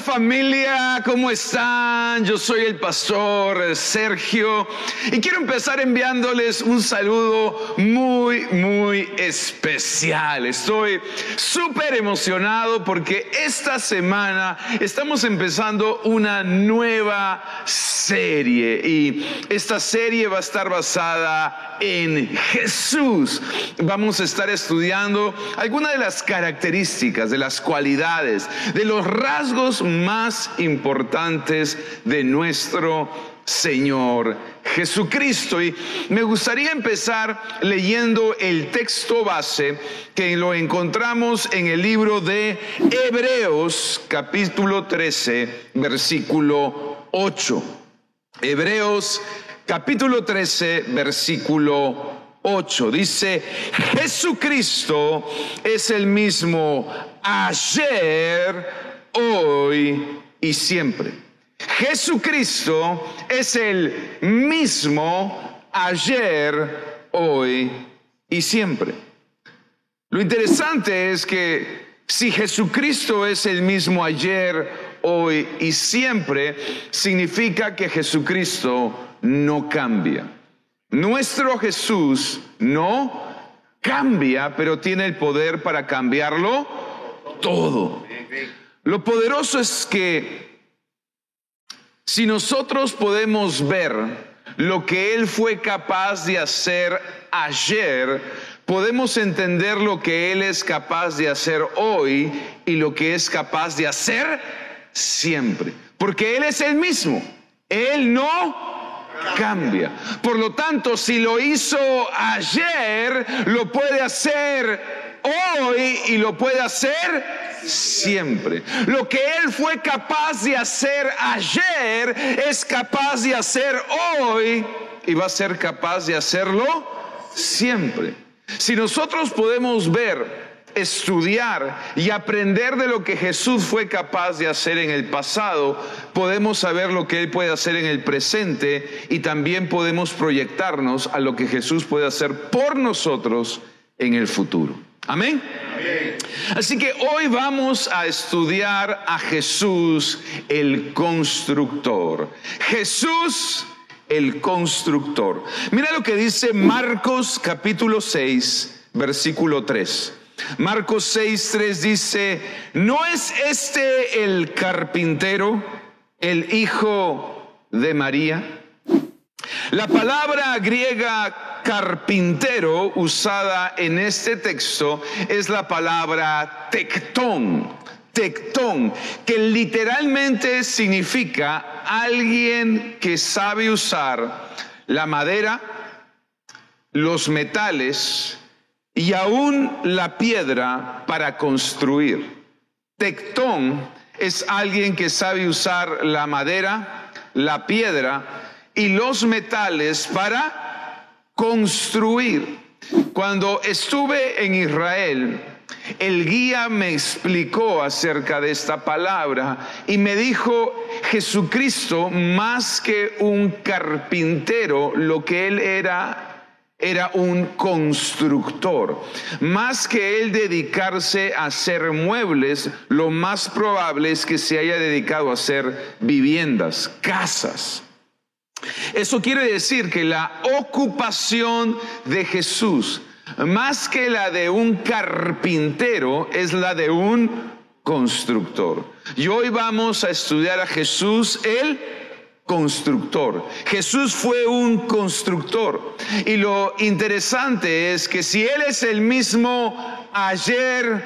Familia, ¿cómo están? Yo soy el pastor Sergio y quiero empezar enviándoles un saludo muy, muy especial. Estoy súper emocionado porque esta semana estamos empezando una nueva serie y esta serie va a estar basada en Jesús. Vamos a estar estudiando algunas de las características, de las cualidades, de los rasgos más importantes de nuestro Señor Jesucristo. Y me gustaría empezar leyendo el texto base que lo encontramos en el libro de Hebreos capítulo 13, versículo 8. Hebreos capítulo 13, versículo 8. Dice, Jesucristo es el mismo ayer, hoy y siempre. Jesucristo es el mismo ayer, hoy y siempre. Lo interesante es que si Jesucristo es el mismo ayer, hoy y siempre, significa que Jesucristo no cambia. Nuestro Jesús no cambia, pero tiene el poder para cambiarlo todo. Lo poderoso es que si nosotros podemos ver lo que Él fue capaz de hacer ayer, podemos entender lo que Él es capaz de hacer hoy y lo que es capaz de hacer siempre. Porque Él es el mismo. Él no cambia. Por lo tanto, si lo hizo ayer, lo puede hacer hoy y lo puede hacer siempre. Lo que Él fue capaz de hacer ayer es capaz de hacer hoy y va a ser capaz de hacerlo siempre. Si nosotros podemos ver, estudiar y aprender de lo que Jesús fue capaz de hacer en el pasado, podemos saber lo que Él puede hacer en el presente y también podemos proyectarnos a lo que Jesús puede hacer por nosotros en el futuro. Amén. Así que hoy vamos a estudiar a Jesús el constructor. Jesús el constructor. Mira lo que dice Marcos capítulo 6, versículo 3. Marcos 6, 3 dice, ¿no es este el carpintero, el hijo de María? La palabra griega carpintero usada en este texto es la palabra tectón, tectón, que literalmente significa alguien que sabe usar la madera, los metales y aún la piedra para construir. Tectón es alguien que sabe usar la madera, la piedra y los metales para construir. Cuando estuve en Israel, el guía me explicó acerca de esta palabra y me dijo, Jesucristo, más que un carpintero, lo que él era era un constructor. Más que él dedicarse a hacer muebles, lo más probable es que se haya dedicado a hacer viviendas, casas. Eso quiere decir que la ocupación de Jesús, más que la de un carpintero, es la de un constructor. Y hoy vamos a estudiar a Jesús, el constructor. Jesús fue un constructor. Y lo interesante es que si Él es el mismo ayer,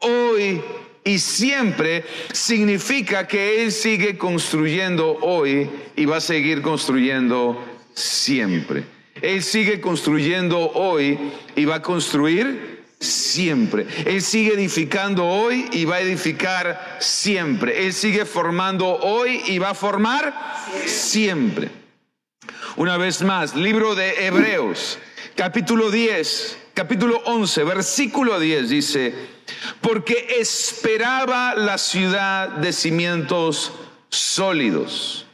hoy y siempre significa que Él sigue construyendo hoy y va a seguir construyendo siempre. Él sigue construyendo hoy y va a construir siempre. Él sigue edificando hoy y va a edificar siempre. Él sigue formando hoy y va a formar siempre. Una vez más, libro de Hebreos, capítulo 10, capítulo 11, versículo 10 dice, porque esperaba la ciudad de cimientos sólidos,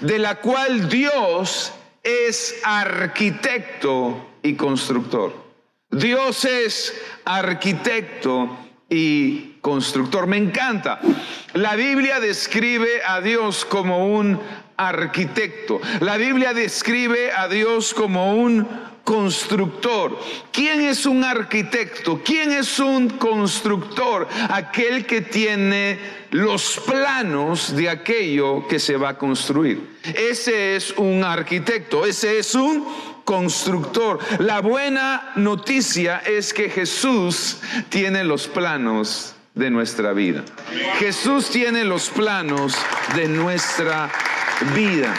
de la cual Dios es arquitecto y constructor. Dios es arquitecto y constructor. Me encanta. La Biblia describe a Dios como un arquitecto. La Biblia describe a Dios como un constructor. ¿Quién es un arquitecto? ¿Quién es un constructor? Aquel que tiene los planos de aquello que se va a construir. Ese es un arquitecto, ese es un constructor. La buena noticia es que Jesús tiene los planos de nuestra vida. Jesús tiene los planos de nuestra vida.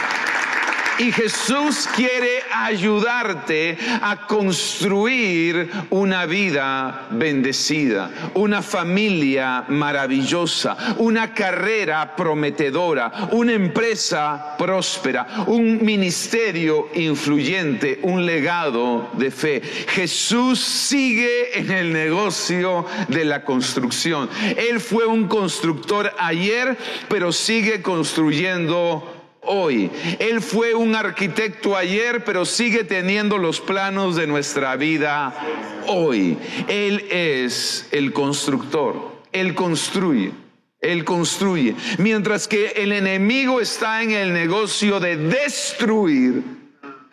Y Jesús quiere ayudarte a construir una vida bendecida, una familia maravillosa, una carrera prometedora, una empresa próspera, un ministerio influyente, un legado de fe. Jesús sigue en el negocio de la construcción. Él fue un constructor ayer, pero sigue construyendo hoy. Él fue un arquitecto ayer, pero sigue teniendo los planos de nuestra vida hoy. Él es el constructor. Él construye. Él construye. Mientras que el enemigo está en el negocio de destruir,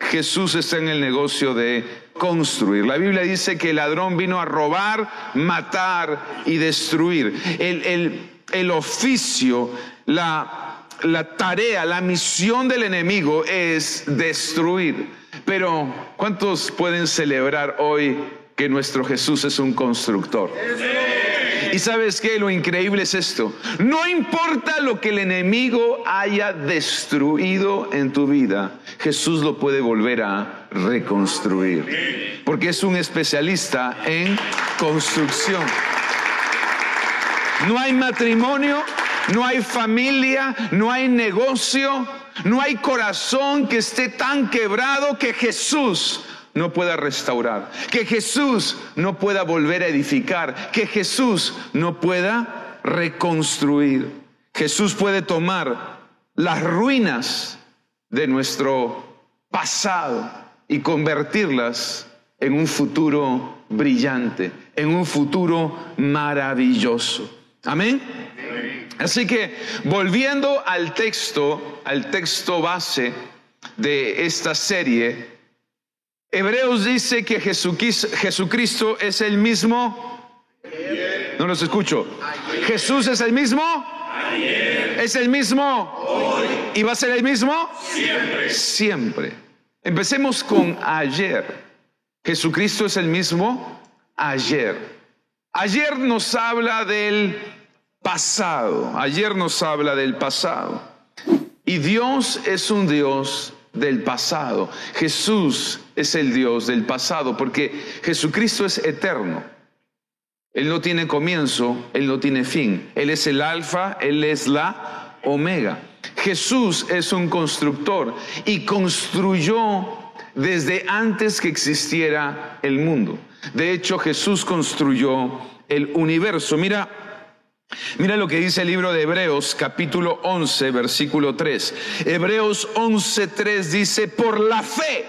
Jesús está en el negocio de construir. La Biblia dice que el ladrón vino a robar, matar y destruir. El, el, el oficio, la la tarea, la misión del enemigo es destruir. Pero ¿cuántos pueden celebrar hoy que nuestro Jesús es un constructor? Y sabes qué, lo increíble es esto. No importa lo que el enemigo haya destruido en tu vida, Jesús lo puede volver a reconstruir. Porque es un especialista en construcción. No hay matrimonio no hay familia, no hay negocio, no hay corazón que esté tan quebrado que Jesús no pueda restaurar, que Jesús no pueda volver a edificar, que Jesús no pueda reconstruir. Jesús puede tomar las ruinas de nuestro pasado y convertirlas en un futuro brillante, en un futuro maravilloso. Amén. Así que volviendo al texto, al texto base de esta serie, Hebreos dice que Jesucristo es el mismo. No los escucho. Jesús es el mismo. Es el mismo. ¿Y va a ser el mismo? Siempre. Siempre. Empecemos con ayer. Jesucristo es el mismo ayer. Ayer nos habla del pasado. Ayer nos habla del pasado. Y Dios es un Dios del pasado. Jesús es el Dios del pasado porque Jesucristo es eterno. Él no tiene comienzo, Él no tiene fin. Él es el alfa, Él es la omega. Jesús es un constructor y construyó desde antes que existiera el mundo. De hecho, Jesús construyó el universo. Mira Mira lo que dice el libro de Hebreos capítulo 11 versículo 3. Hebreos 11 3 dice, por la fe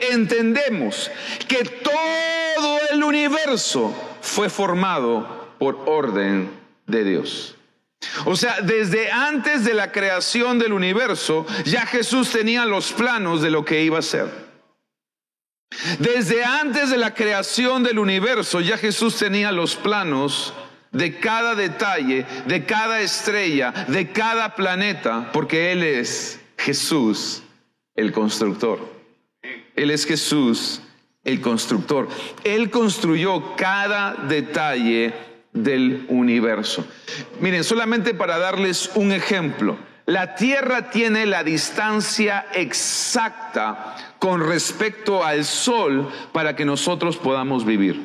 entendemos que todo el universo fue formado por orden de Dios. O sea, desde antes de la creación del universo, ya Jesús tenía los planos de lo que iba a ser. Desde antes de la creación del universo, ya Jesús tenía los planos de cada detalle, de cada estrella, de cada planeta, porque Él es Jesús, el constructor. Él es Jesús, el constructor. Él construyó cada detalle del universo. Miren, solamente para darles un ejemplo, la Tierra tiene la distancia exacta con respecto al Sol para que nosotros podamos vivir.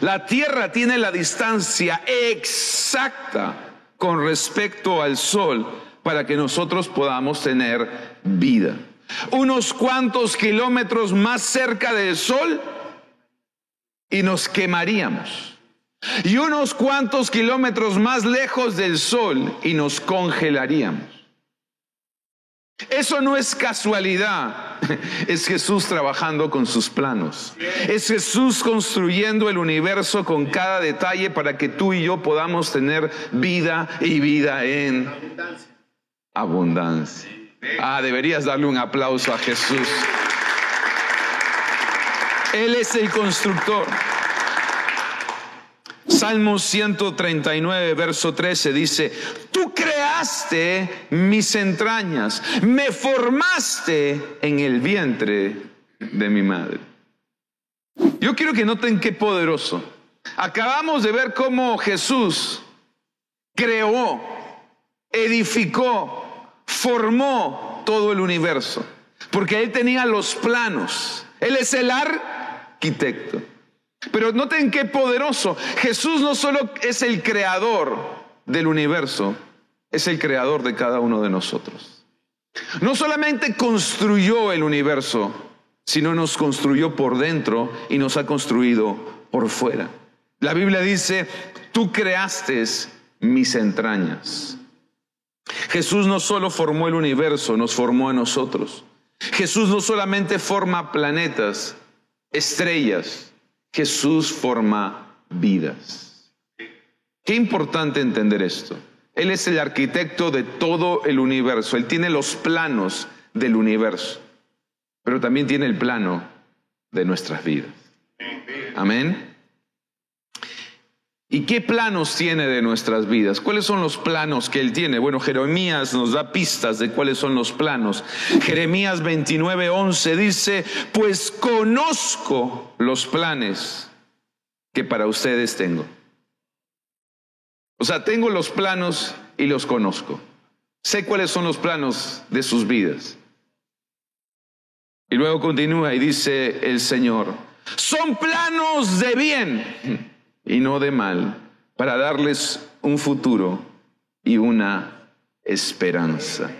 La Tierra tiene la distancia exacta con respecto al Sol para que nosotros podamos tener vida. Unos cuantos kilómetros más cerca del Sol y nos quemaríamos. Y unos cuantos kilómetros más lejos del Sol y nos congelaríamos. Eso no es casualidad, es Jesús trabajando con sus planos. Es Jesús construyendo el universo con cada detalle para que tú y yo podamos tener vida y vida en abundancia. Ah, deberías darle un aplauso a Jesús. Él es el constructor. Salmo 139, verso 13 dice, tú creaste mis entrañas, me formaste en el vientre de mi madre. Yo quiero que noten qué poderoso. Acabamos de ver cómo Jesús creó, edificó, formó todo el universo, porque Él tenía los planos. Él es el arquitecto. Pero noten qué poderoso. Jesús no solo es el creador del universo, es el creador de cada uno de nosotros. No solamente construyó el universo, sino nos construyó por dentro y nos ha construido por fuera. La Biblia dice, tú creaste mis entrañas. Jesús no solo formó el universo, nos formó a nosotros. Jesús no solamente forma planetas, estrellas, Jesús forma vidas. Qué importante entender esto. Él es el arquitecto de todo el universo. Él tiene los planos del universo, pero también tiene el plano de nuestras vidas. Amén. ¿Y qué planos tiene de nuestras vidas? ¿Cuáles son los planos que Él tiene? Bueno, Jeremías nos da pistas de cuáles son los planos. Jeremías 29, 11 dice, pues conozco los planes que para ustedes tengo. O sea, tengo los planos y los conozco. Sé cuáles son los planos de sus vidas. Y luego continúa y dice el Señor, son planos de bien y no de mal, para darles un futuro y una esperanza.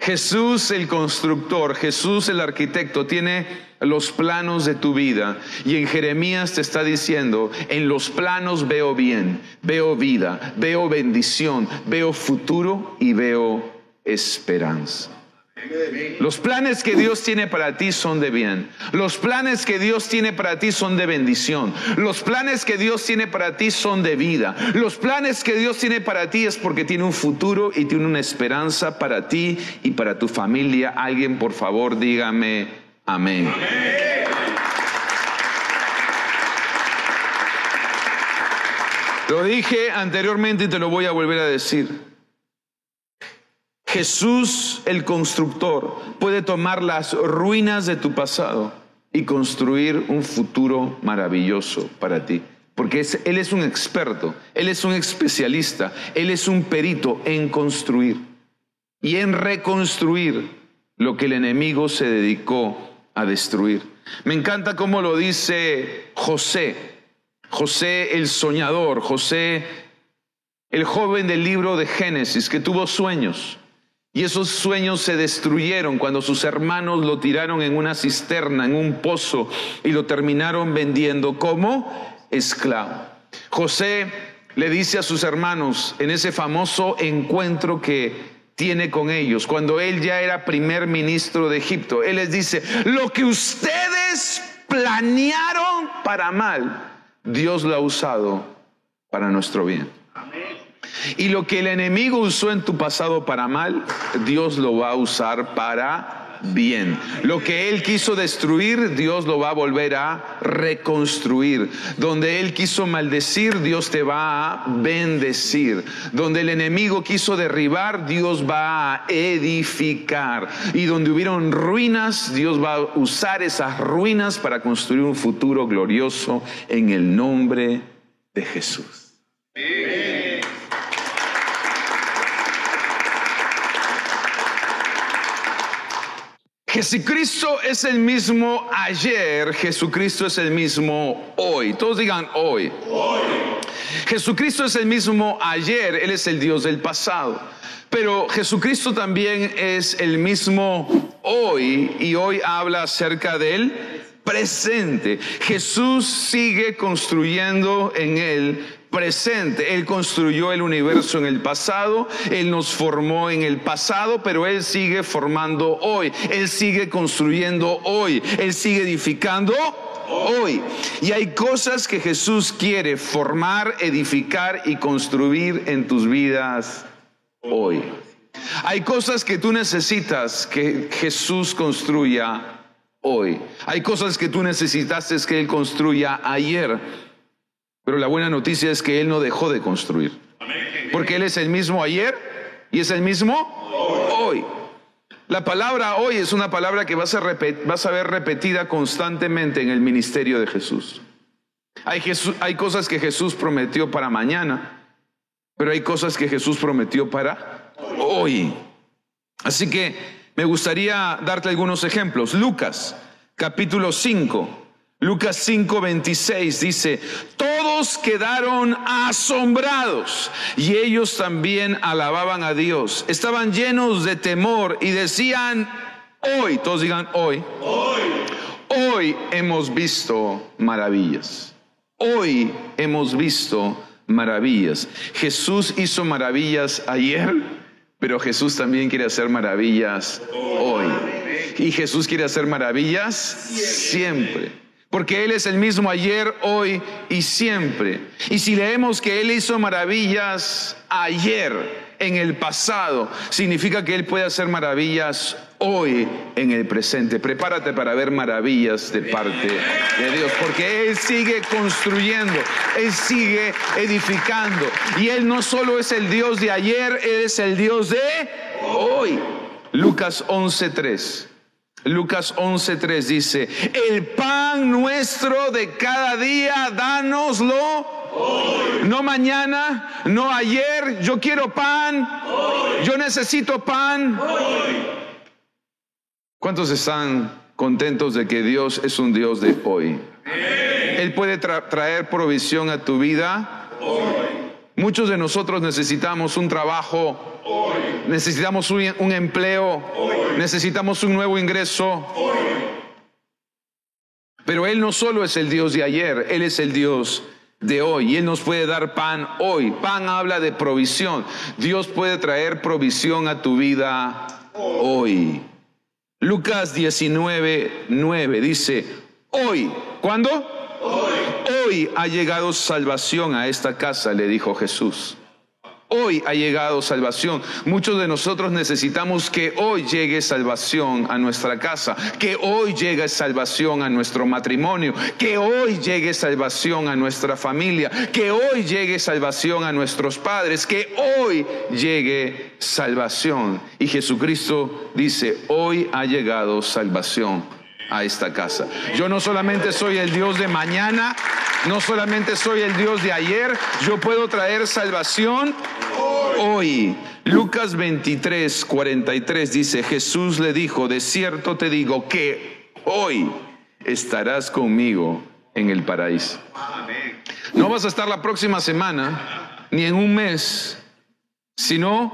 Jesús el constructor, Jesús el arquitecto tiene los planos de tu vida y en Jeremías te está diciendo, en los planos veo bien, veo vida, veo bendición, veo futuro y veo esperanza. Los planes que Dios tiene para ti son de bien. Los planes que Dios tiene para ti son de bendición. Los planes que Dios tiene para ti son de vida. Los planes que Dios tiene para ti es porque tiene un futuro y tiene una esperanza para ti y para tu familia. Alguien, por favor, dígame amén. Lo dije anteriormente y te lo voy a volver a decir. Jesús el constructor puede tomar las ruinas de tu pasado y construir un futuro maravilloso para ti. Porque Él es un experto, Él es un especialista, Él es un perito en construir y en reconstruir lo que el enemigo se dedicó a destruir. Me encanta cómo lo dice José, José el soñador, José el joven del libro de Génesis que tuvo sueños y esos sueños se destruyeron cuando sus hermanos lo tiraron en una cisterna, en un pozo, y lo terminaron vendiendo como esclavo. José le dice a sus hermanos en ese famoso encuentro que tiene con ellos, cuando él ya era primer ministro de Egipto, él les dice, lo que ustedes planearon para mal, Dios lo ha usado para nuestro bien. Y lo que el enemigo usó en tu pasado para mal, Dios lo va a usar para bien. Lo que Él quiso destruir, Dios lo va a volver a reconstruir. Donde Él quiso maldecir, Dios te va a bendecir. Donde el enemigo quiso derribar, Dios va a edificar. Y donde hubieron ruinas, Dios va a usar esas ruinas para construir un futuro glorioso en el nombre de Jesús. Jesucristo es el mismo ayer, Jesucristo es el mismo hoy. Todos digan hoy. hoy. Jesucristo es el mismo ayer, Él es el Dios del pasado. Pero Jesucristo también es el mismo hoy y hoy habla acerca del presente. Jesús sigue construyendo en Él presente. Él construyó el universo en el pasado, Él nos formó en el pasado, pero Él sigue formando hoy, Él sigue construyendo hoy, Él sigue edificando hoy. Y hay cosas que Jesús quiere formar, edificar y construir en tus vidas hoy. Hay cosas que tú necesitas que Jesús construya hoy. Hay cosas que tú necesitaste que Él construya ayer. Pero la buena noticia es que Él no dejó de construir. Porque Él es el mismo ayer y es el mismo hoy. La palabra hoy es una palabra que vas a, vas a ver repetida constantemente en el ministerio de Jesús. Hay, hay cosas que Jesús prometió para mañana, pero hay cosas que Jesús prometió para hoy. Así que me gustaría darte algunos ejemplos. Lucas, capítulo 5. Lucas 5:26 dice, todos quedaron asombrados y ellos también alababan a Dios. Estaban llenos de temor y decían, hoy, todos digan hoy, hoy, hoy hemos visto maravillas. Hoy hemos visto maravillas. Jesús hizo maravillas ayer, pero Jesús también quiere hacer maravillas hoy. Y Jesús quiere hacer maravillas siempre porque Él es el mismo ayer, hoy y siempre. Y si leemos que Él hizo maravillas ayer, en el pasado, significa que Él puede hacer maravillas hoy en el presente. Prepárate para ver maravillas de parte de Dios, porque Él sigue construyendo, Él sigue edificando. Y Él no solo es el Dios de ayer, Él es el Dios de hoy. Lucas 11.3. Lucas 11.3 dice, el pan nuestro de cada día, dánoslo. No mañana, no ayer, yo quiero pan, yo necesito pan. ¿Cuántos están contentos de que Dios es un Dios de hoy? Él puede traer provisión a tu vida. Muchos de nosotros necesitamos un trabajo Necesitamos un, empleo. Necesitamos un nuevo ingreso. Pero Él no solo es el Dios de ayer, Él es el Dios de hoy y Él nos puede dar pan hoy. Pan habla de provisión. Dios puede traer provisión a tu vida hoy. Lucas 19, 9 dice, hoy, ¿cuándo? Hoy. Ha llegado salvación a esta casa, le dijo Jesús. Hoy ha llegado salvación. Muchos de nosotros necesitamos que hoy llegue salvación a nuestra casa, que hoy llegue salvación a nuestro matrimonio, que hoy llegue salvación a nuestra familia, que hoy llegue salvación a nuestros padres, que hoy llegue salvación. Y Jesucristo dice, hoy ha llegado salvación a esta casa. Yo no solamente soy el Dios de mañana, no solamente soy el Dios de ayer, yo puedo traer salvación hoy. Lucas 23, 43 dice, Jesús le dijo, de cierto te digo que hoy estarás conmigo en el paraíso. No vas a estar la próxima semana, ni en un mes, sino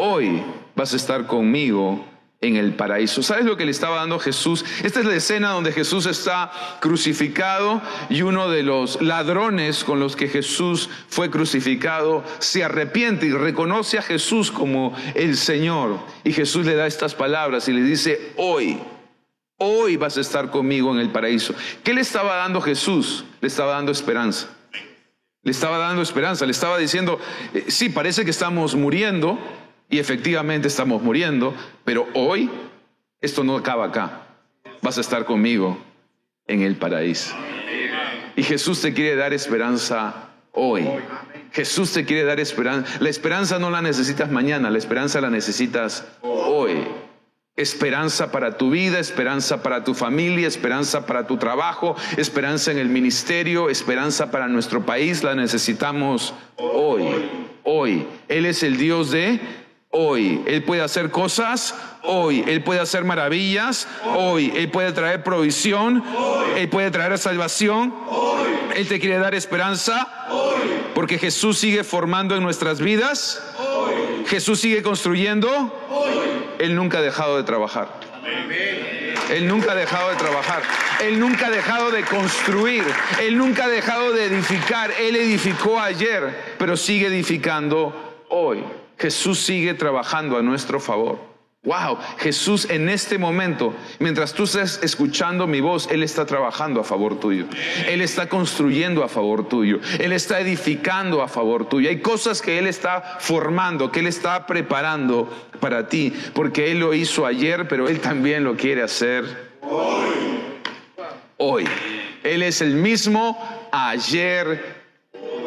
hoy vas a estar conmigo en el paraíso. ¿Sabes lo que le estaba dando Jesús? Esta es la escena donde Jesús está crucificado y uno de los ladrones con los que Jesús fue crucificado se arrepiente y reconoce a Jesús como el Señor. Y Jesús le da estas palabras y le dice, hoy, hoy vas a estar conmigo en el paraíso. ¿Qué le estaba dando Jesús? Le estaba dando esperanza. Le estaba dando esperanza, le estaba diciendo, eh, sí, parece que estamos muriendo, y efectivamente estamos muriendo, pero hoy esto no acaba acá. Vas a estar conmigo en el paraíso. Y Jesús te quiere dar esperanza hoy. Jesús te quiere dar esperanza. La esperanza no la necesitas mañana, la esperanza la necesitas hoy. Esperanza para tu vida, esperanza para tu familia, esperanza para tu trabajo, esperanza en el ministerio, esperanza para nuestro país, la necesitamos hoy. Hoy. Él es el Dios de hoy. Él puede hacer cosas hoy. Él puede hacer maravillas hoy. Él puede traer provisión. Él puede traer salvación. Él te quiere dar esperanza. Porque Jesús sigue formando en nuestras vidas. Jesús sigue construyendo. Él nunca ha dejado de trabajar. Él nunca ha dejado de trabajar. Él nunca ha dejado de construir. Él nunca ha dejado de edificar. Él edificó ayer, pero sigue edificando hoy. Jesús sigue trabajando a nuestro favor. Wow, Jesús en este momento, mientras tú estás escuchando mi voz, Él está trabajando a favor tuyo. Él está construyendo a favor tuyo. Él está edificando a favor tuyo. Hay cosas que Él está formando, que Él está preparando para ti, porque Él lo hizo ayer, pero Él también lo quiere hacer hoy. Hoy. Él es el mismo ayer,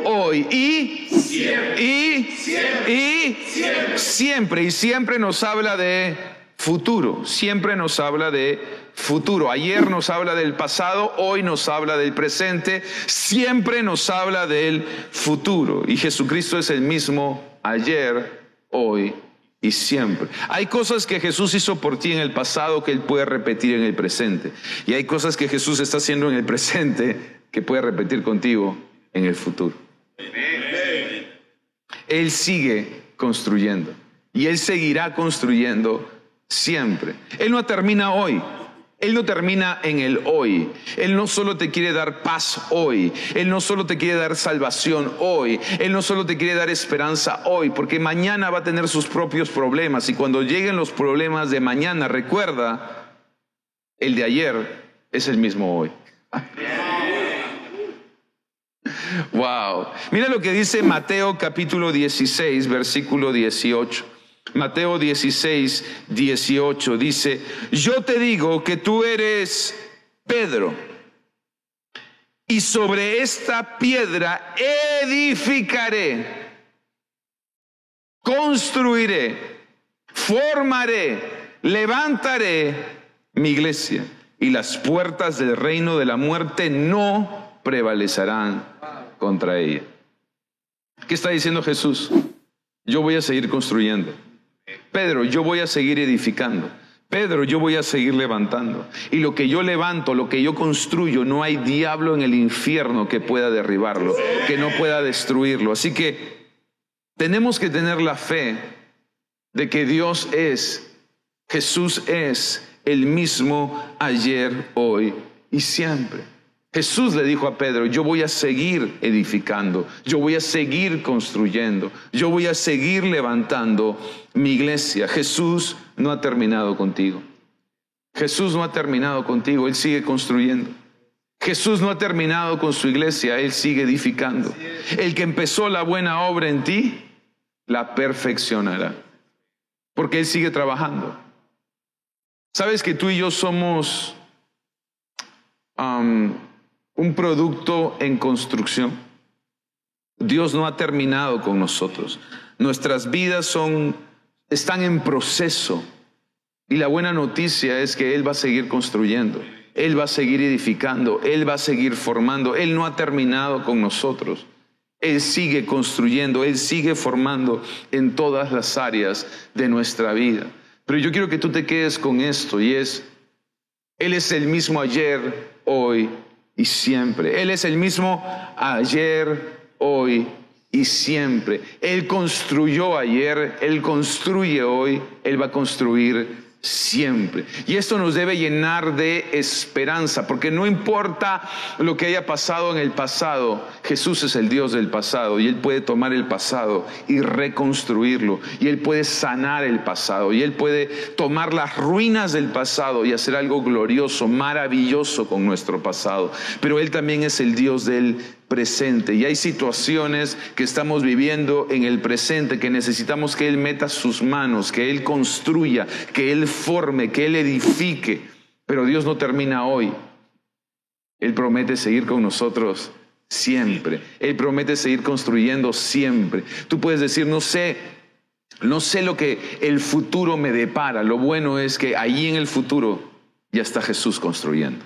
hoy y siempre. y siempre. y siempre. y siempre nos habla de futuro, siempre nos habla de futuro. Ayer nos habla del pasado, hoy nos habla del presente, siempre nos habla del futuro. Y Jesucristo es el mismo ayer, hoy y siempre. Hay cosas que Jesús hizo por ti en el pasado que Él puede repetir en el presente. Y hay cosas que Jesús está haciendo en el presente que puede repetir contigo en el futuro. Él sigue construyendo y Él seguirá construyendo siempre. Él no termina hoy. Él no termina en el hoy. Él no solo te quiere dar paz hoy. Él no solo te quiere dar salvación hoy. Él no solo te quiere dar esperanza hoy, porque mañana va a tener sus propios problemas. Y cuando lleguen los problemas de mañana, recuerda, el de ayer es el mismo hoy. Wow. Mira lo que dice Mateo capítulo 16, versículo 18. Mateo 16, 18 dice, yo te digo que tú eres Pedro, y sobre esta piedra edificaré, construiré, formaré, levantaré mi iglesia, y las puertas del reino de la muerte no prevalecerán contra ella. ¿Qué está diciendo Jesús? Yo voy a seguir construyendo. Pedro, yo voy a seguir edificando. Pedro, yo voy a seguir levantando. Y lo que yo levanto, lo que yo construyo, no hay diablo en el infierno que pueda derribarlo, que no pueda destruirlo. Así que tenemos que tener la fe de que Dios es, Jesús es el mismo ayer, hoy y siempre. Jesús le dijo a Pedro, yo voy a seguir edificando, yo voy a seguir construyendo, yo voy a seguir levantando mi iglesia. Jesús no ha terminado contigo. Jesús no ha terminado contigo, Él sigue construyendo. Jesús no ha terminado con su iglesia, Él sigue edificando. El que empezó la buena obra en ti, la perfeccionará. Porque Él sigue trabajando. ¿Sabes que tú y yo somos un producto en construcción. Dios no ha terminado con nosotros. Nuestras vidas son, están en proceso. Y la buena noticia es que Él va a seguir construyendo. Él va a seguir edificando. Él va a seguir formando. Él no ha terminado con nosotros. Él sigue construyendo. Él sigue formando en todas las áreas de nuestra vida. Pero yo quiero que tú te quedes con esto y es, Él es el mismo ayer, hoy y siempre. Él es el mismo ayer, hoy y siempre. Él construyó ayer, Él construye hoy, Él va a construir siempre. Y esto nos debe llenar de esperanza, porque no importa lo que haya pasado en el pasado, Jesús es el Dios del pasado y Él puede tomar el pasado y reconstruirlo, y Él puede sanar el pasado, y Él puede tomar las ruinas del pasado y hacer algo glorioso, maravilloso con nuestro pasado. Pero Él también es el Dios del presente. Y hay situaciones que estamos viviendo en el presente que necesitamos que Él meta sus manos, que Él construya, que Él forme, que Él edifique. Pero Dios no termina hoy. Él promete seguir con nosotros siempre. Él promete seguir construyendo siempre. Tú puedes decir, no sé, no sé lo que el futuro me depara. Lo bueno es que allí en el futuro ya está Jesús construyendo.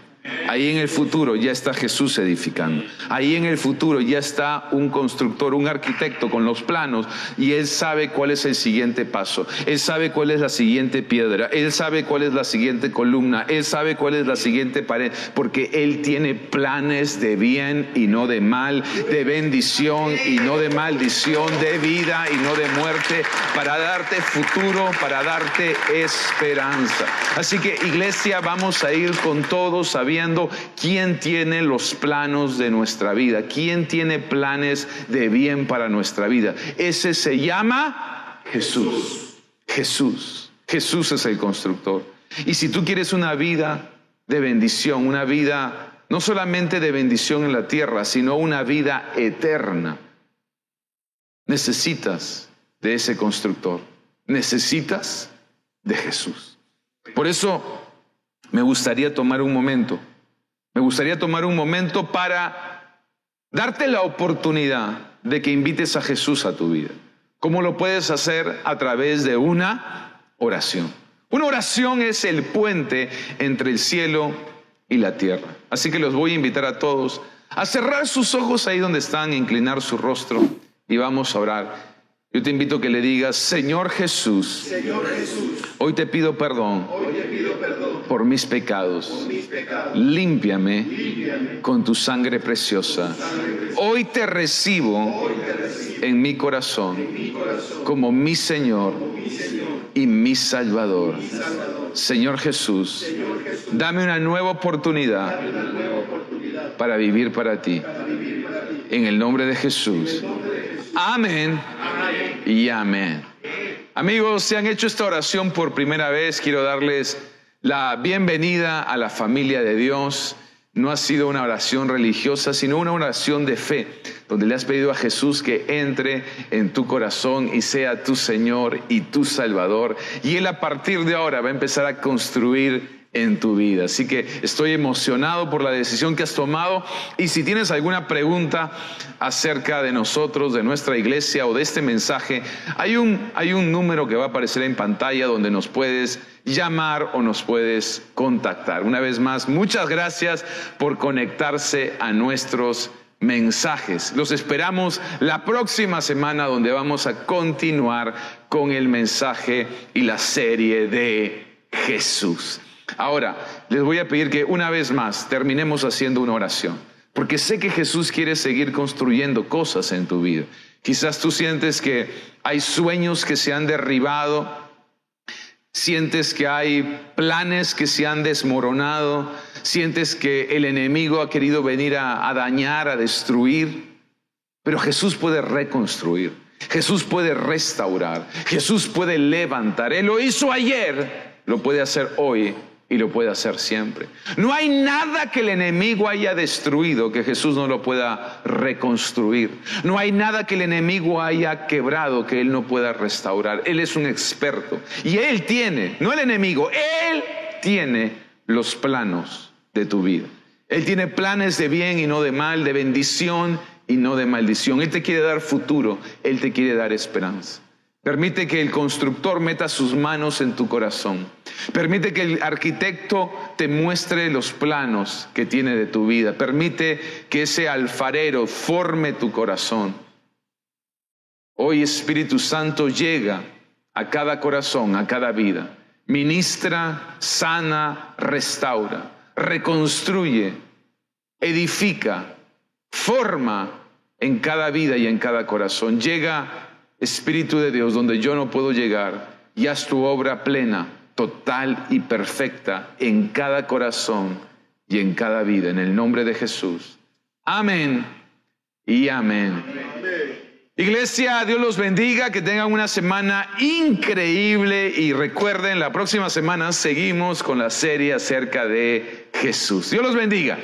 Ahí en el futuro ya está Jesús edificando. Ahí en el futuro ya está un constructor, un arquitecto con los planos y él sabe cuál es el siguiente paso. Él sabe cuál es la siguiente piedra. Él sabe cuál es la siguiente columna. Él sabe cuál es la siguiente pared. Porque él tiene planes de bien y no de mal, de bendición y no de maldición, de vida y no de muerte, para darte futuro, para darte esperanza. Así que iglesia, vamos a ir con todos sabiendo quién tiene los planos de nuestra vida, quién tiene planes de bien para nuestra vida. Ese se llama Jesús. Jesús. Jesús es el constructor. Y si tú quieres una vida de bendición, una vida no solamente de bendición en la tierra, sino una vida eterna, necesitas de ese constructor. Necesitas de Jesús. Por eso me gustaría tomar un momento, me gustaría tomar un momento para darte la oportunidad de que invites a Jesús a tu vida. ¿Cómo lo puedes hacer? A través de una oración. Una oración es el puente entre el cielo y la tierra. Así que los voy a invitar a todos a cerrar sus ojos ahí donde están, inclinar su rostro y vamos a orar. Yo te invito a que le digas, Señor Jesús, hoy, te pido perdón, por, mis pecados. Límpiame, con tu sangre preciosa. Hoy, te recibo, en, mi corazón, como mi Señor, y mi Salvador. Señor, Jesús, dame una nueva oportunidad, para vivir para ti. En el nombre de Jesús. Amén y amén. Amigos, si han hecho esta oración por primera vez, quiero darles la bienvenida a la familia de Dios. No ha sido una oración religiosa, sino una oración de fe, donde le has pedido a Jesús que entre en tu corazón y sea tu Señor y tu Salvador. Y Él a partir de ahora va a empezar a construir en tu vida. Así que estoy emocionado por la decisión que has tomado y si tienes alguna pregunta acerca de nosotros, de nuestra iglesia o de este mensaje, hay un, hay un número que va a aparecer en pantalla donde nos puedes llamar o nos puedes contactar. Una vez más, muchas gracias por conectarse a nuestros mensajes. Los esperamos la próxima semana donde vamos a continuar con el mensaje y la serie de Jesús. Ahora, les voy a pedir que una vez más terminemos haciendo una oración, porque sé que Jesús quiere seguir construyendo cosas en tu vida. Quizás tú sientes que hay sueños que se han derribado, sientes que hay planes que se han desmoronado, sientes que el enemigo ha querido venir a, dañar, a destruir, pero Jesús puede reconstruir. Jesús puede restaurar, Jesús puede levantar. Él lo hizo ayer, lo puede hacer hoy y lo puede hacer siempre. No hay nada que el enemigo haya destruido que Jesús no lo pueda reconstruir. No hay nada que el enemigo haya quebrado que Él no pueda restaurar. Él es un experto. Y Él tiene, no el enemigo, Él tiene los planos de tu vida. Él tiene planes de bien y no de mal, de bendición y no de maldición. Él te quiere dar futuro, Él te quiere dar esperanza. Permite que el constructor meta sus manos en tu corazón. Permite que el arquitecto te muestre los planos que tiene de tu vida. Permite que ese alfarero forme tu corazón. Hoy Espíritu Santo llega a cada corazón, a cada vida. Ministra, sana, restaura, reconstruye, edifica, forma en cada vida y en cada corazón. Llega Espíritu de Dios, donde yo no puedo llegar, y haz tu obra plena, total y perfecta en cada corazón y en cada vida, en el nombre de Jesús. Amén y amén. Iglesia, Dios los bendiga, que tengan una semana increíble y recuerden, la próxima semana seguimos con la serie acerca de Jesús. Dios los bendiga.